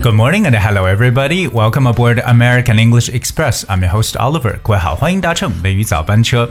Good morning and hello everybody. Welcome aboard American English Express. I'm your host Oliver. 各位好，欢迎搭乘美语早班车。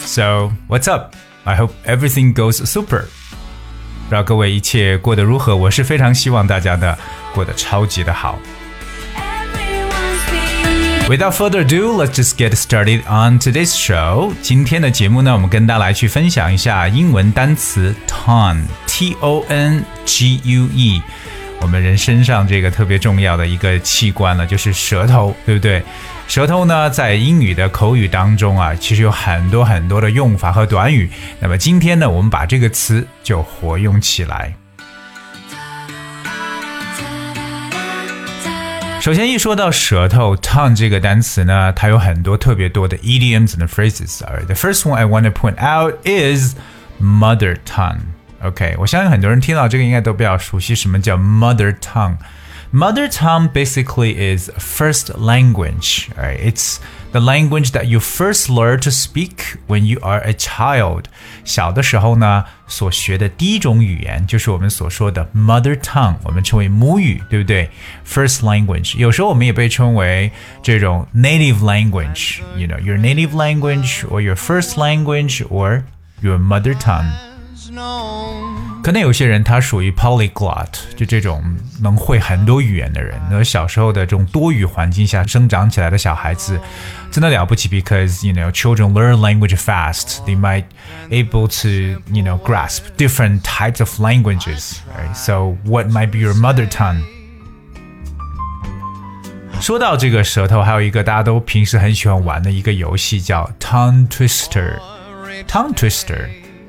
So what's up? I hope everything goes super. 不知道各位一切过得如何？我是非常希望大家的过得超级的好。Without further ado, let's just get started on today's show. 今天的节目呢，我们跟大家来去分享一下英文单词 tongue，t o n g u e。 我们人身上这个特别重要的一个器官了，就是舌头，对不对？舌头呢，在英语的口语当中啊，其实有很多很多的用法和短语。那么今天呢，我们把这个词就活用起来。首先，一说到舌头 （tongue） 这个单词呢，它有很多特别多的 idioms and phrases。Right, the first one I want to point out is mother tongue. OK，我相信很多人听到这个应该都比较熟悉，什么叫 mother tongue。Mother tongue basically is first language. Right? It's the language that you first learn to speak when you are a child. 小的时候呢，所学的第一种语言就是我们所说的 mother tongue，我们称为母语，对不对？First language，有时候我们也被称为这种 native language. You know, your native language or your first language or your mother tongue. 可能有些人他属于 polyglot，就这种能会很多语言的人。那小时候的这种多语环境下生长起来的小孩子，真的了不起，because you know children learn language fast. They might able to you know grasp different types of languages. Right? So what might be your mother tongue? 说到这个舌头，还有一个大家都平时很喜欢玩的一个游戏叫 tongue twister。tongue twister。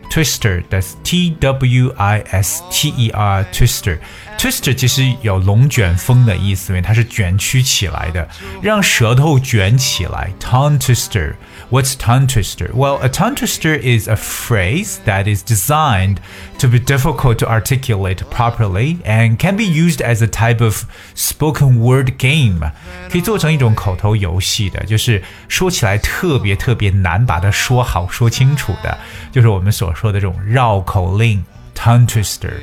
Twister，that's T W I S T E R Twister。Twister 其实有龙卷风的意思，因为它是卷曲起来的，让舌头卷起来。Tongue twister。What's tongue twister? Well, a tongue twister is a phrase that is designed to be difficult to articulate properly and can be used as a type of spoken word game. 可以做成一种口头游戏的，就是说起来特别特别难把它说好说清楚的，就是我们所 说的这种绕口令 tongue twister。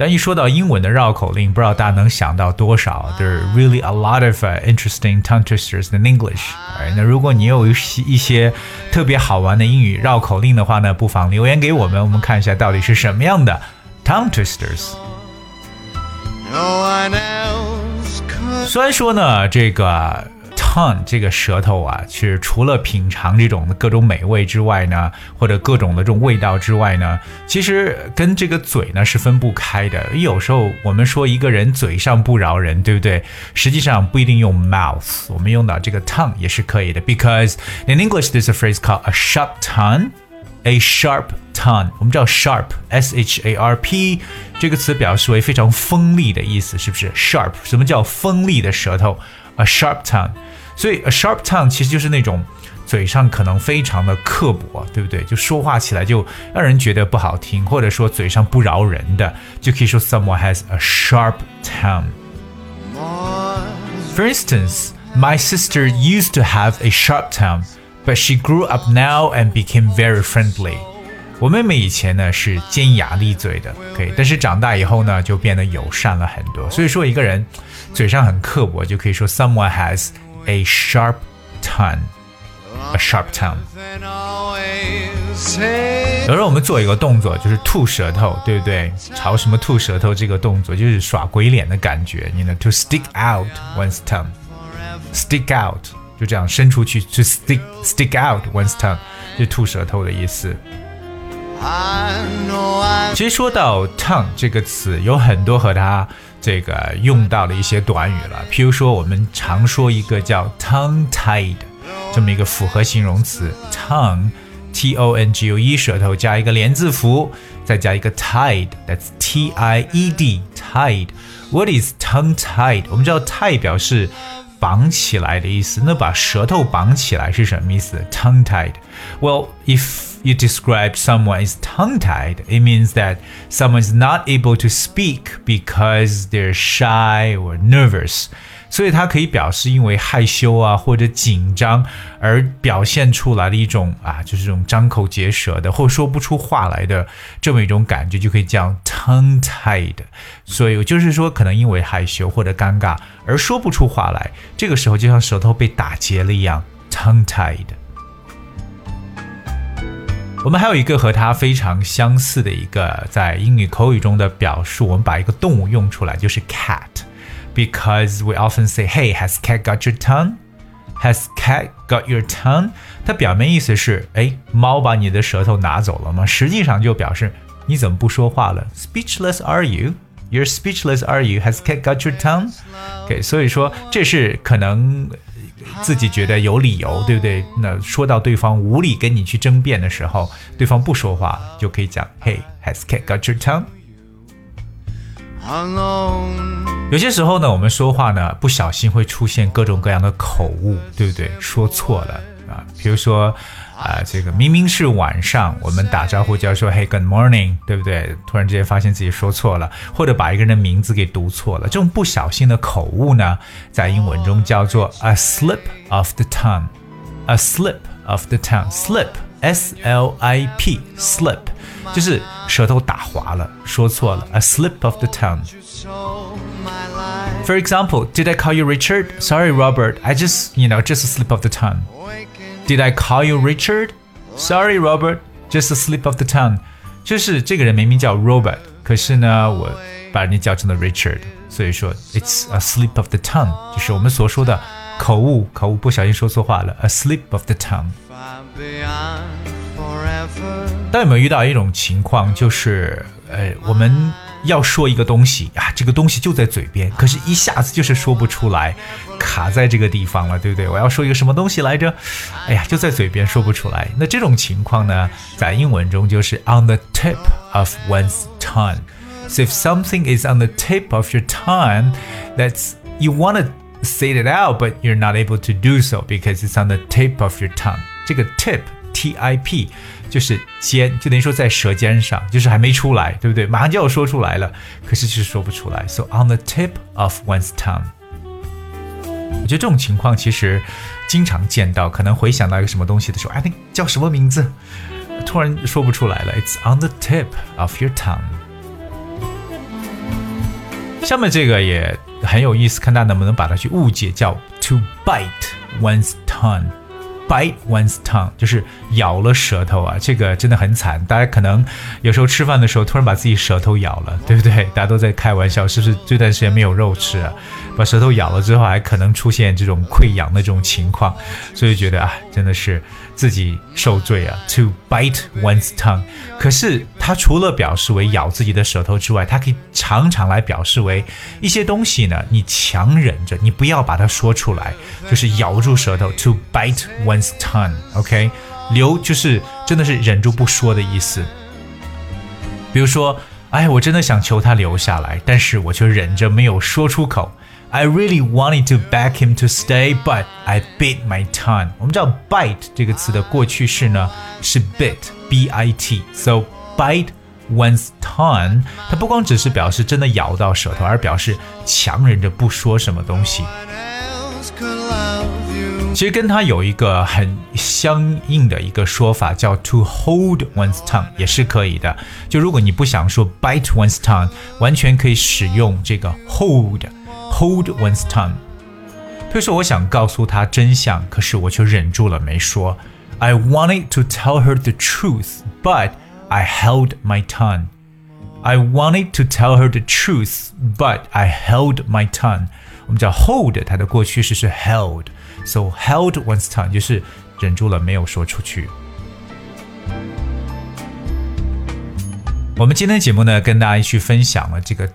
但一说到英文的绕口令，不知道大家能想到多少？There are really a lot of、uh, interesting tongue twisters in English。那如果你有一些一些特别好玩的英语绕口令的话呢，不妨留言给我们，我们看一下到底是什么样的 tongue twisters。虽然说呢，这个。tongue 这个舌头啊，其实除了品尝这种各种美味之外呢，或者各种的这种味道之外呢，其实跟这个嘴呢是分不开的。有时候我们说一个人嘴上不饶人，对不对？实际上不一定用 mouth，我们用到这个 tongue 也是可以的。Because in English there's a phrase called a sharp tongue。A sharp tongue，我们知道 sharp，s h a r p 这个词表示为非常锋利的意思，是不是？Sharp，什么叫锋利的舌头？A sharp tongue。 所以 a sharp tongue 其实就是那种嘴上可能非常的刻薄，对不对？就说话起来就让人觉得不好听，或者说嘴上不饶人的，就可以说 someone has a sharp tongue。For instance, my sister used to have a sharp tongue, but she grew up now and became very friendly. 我妹妹以前呢是尖牙利嘴的，OK，但是长大以后呢就变得友善了很多。所以说一个人嘴上很刻薄，就可以说 someone has a sharp tongue. A sharp tongue. 有时候我们做一个动作，就是吐舌头，对不对？朝什么吐舌头这个动作，就是耍鬼脸的感觉。你呢？To stick out one's tongue. Stick out 就这样伸出去。To stick stick out one's tongue 就吐舌头的意思。 其实说到 tongue 这个词，有很多和它这个用到的一些短语了。譬如说，我们常说一个叫 tongue-tied 这么一个复合形容词，tongue，t o n g u e，舌头加一个连字符，再加一个 tied，that's t i e d，tied。What is tongue-tied？我们知道 tie 表示绑起来的意思，那把舌头绑起来是什么意思？tongue-tied。Well, if you describe someone as tongue tied, it means that someone is not able to speak because they're shy or nervous. 所以它可以表示因为害羞啊或者紧张而表现出来的一种啊，就是这种张口结舌的或说不出话来的这么一种感觉，就可以叫 tongue-tied。所以就是说，可能因为害羞或者尴尬而说不出话来，这个时候就像舌头被打结了一样，tongue-tied。 我们还有一个和它非常相似的一个在英语口语中的表述，我们把一个动物用出来，就是 cat。because we often say, "Hey, has cat got your tongue?" Has cat got your tongue？它表面意思是，哎，猫把你的舌头拿走了吗？实际上就表示你怎么不说话了？Speechless are you? You're speechless are you? Has cat got your tongue? OK，所以说这是可能自己觉得有理由，对不对？那说到对方无理跟你去争辩的时候，对方不说话，就可以讲，Hey, has cat got your tongue? 有些时候呢，我们说话呢，不小心会出现各种各样的口误，对不对？说错了啊，比如说啊，这个明明是晚上，我们打招呼就要说 “Hey, good morning”，对不对？突然之间发现自己说错了，或者把一个人的名字给读错了，这种不小心的口误呢，在英文中叫做 “a slip of the tongue”，a slip of the tongue，slip，s l i p，slip。就是舌头打滑了，说错了，a slip of the tongue. For example, did I call you Richard? Sorry, Robert. I just, you know, just a slip of the tongue. Did I call you Richard? Sorry, Robert. Just a slip of the tongue. 就是这个人明明叫 Robert，可是呢，我把你叫成了 Richard，所以说 it's a slip of the tongue，就是我们所说的口误，口误不小心说错话了，a slip of the tongue。大家有没有遇到一种情况，就是呃，我们 要说一个东西啊，这个东西就在嘴边，可是一下子就是说不出来，卡在这个地方了，对不对？我要说一个什么东西来着？哎呀，就在嘴边说不出来。那这种情况呢，在英文中就是 on the tip of one's tongue。So if something is on the tip of your tongue, that's you want to say it out, but you're not able to do so because it's on the tip of your tongue。这个 tip T I P 就是尖，就等于说在舌尖上，就是还没出来，对不对？马上就要说出来了，可是就是说不出来。So on the tip of one's tongue。我觉得这种情况其实经常见到，可能回想到一个什么东西的时候，哎，那叫什么名字？突然说不出来了。It's on the tip of your tongue。下面这个也很有意思，看大家能不能把它去误解，叫 to bite one's tongue。Bite one's tongue，就是咬了舌头啊，这个真的很惨。大家可能有时候吃饭的时候突然把自己舌头咬了，对不对？大家都在开玩笑，是不是这段时间没有肉吃啊？把舌头咬了之后，还可能出现这种溃疡的这种情况，所以觉得啊，真的是自己受罪啊。To bite one's tongue，可是它除了表示为咬自己的舌头之外，它可以常常来表示为一些东西呢，你强忍着，你不要把它说出来，就是咬住舌头。To bite one's tongue，OK，留就是真的是忍住不说的意思。比如说，哎，我真的想求他留下来，但是我却忍着没有说出口。I really wanted to beg him to stay, but I bit my tongue。我们知道 bite 这个词的过去式呢是 bit，b-i-t，so bite one's tongue，它不光只是表示真的咬到舌头，而表示强忍着不说什么东西。其实跟它有一个很相应的一个说法，叫 to hold one's tongue，也是可以的。就如果你不想说 bite one's tongue，完全可以使用这个 hold。 hold one's tongue。比如说，我想告诉她真相，可是我却忍住了没说。I wanted to tell her the truth, but I held my tongue. I wanted to tell her the truth, but I held my tongue. 我们叫 hold，它的过去式是 held，so held one's tongue 就是忍住了没有说出去。我们今天的节目呢，跟大家一起分享了这个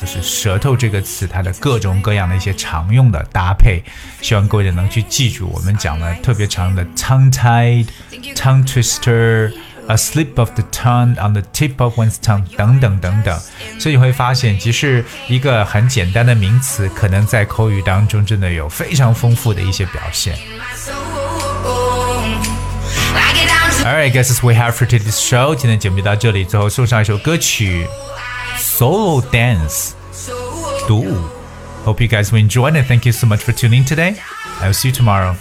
就是舌头这个词，它的各种各样的一些常用的搭配，希望各位能去记住。我们讲了特别常用的 tongue tied、tongue twister、a slip of the tongue on the tip of one's tongue 等等等等。所以你会发现，即使一个很简单的名词，可能在口语当中真的有非常丰富的一些表现。Alright, guys, that's we have for today's show. 今天节目就到这里，最后送上一首歌曲《Solo Dance》独舞。Hope you guys will enjoy and thank you so much for tuning today. I will see you tomorrow.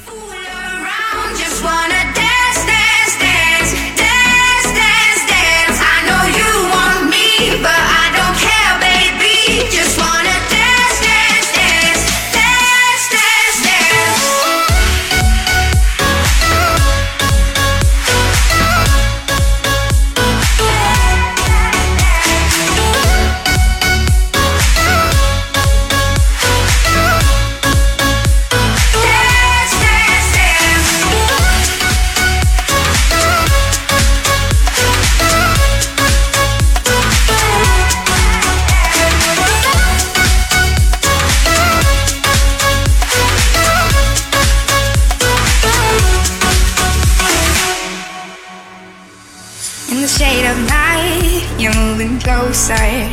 Closer.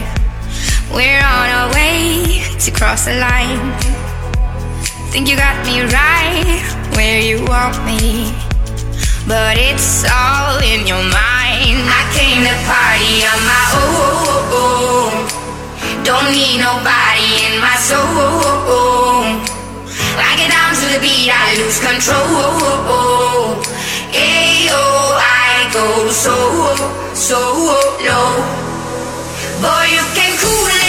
We're on our way to cross the line. Think you got me right where you want me. But it's all in your mind. I came to party on my own. Don't need nobody in my soul. I get down to the beat, I lose control. Ayo, I go so, so low. Boy, you can cool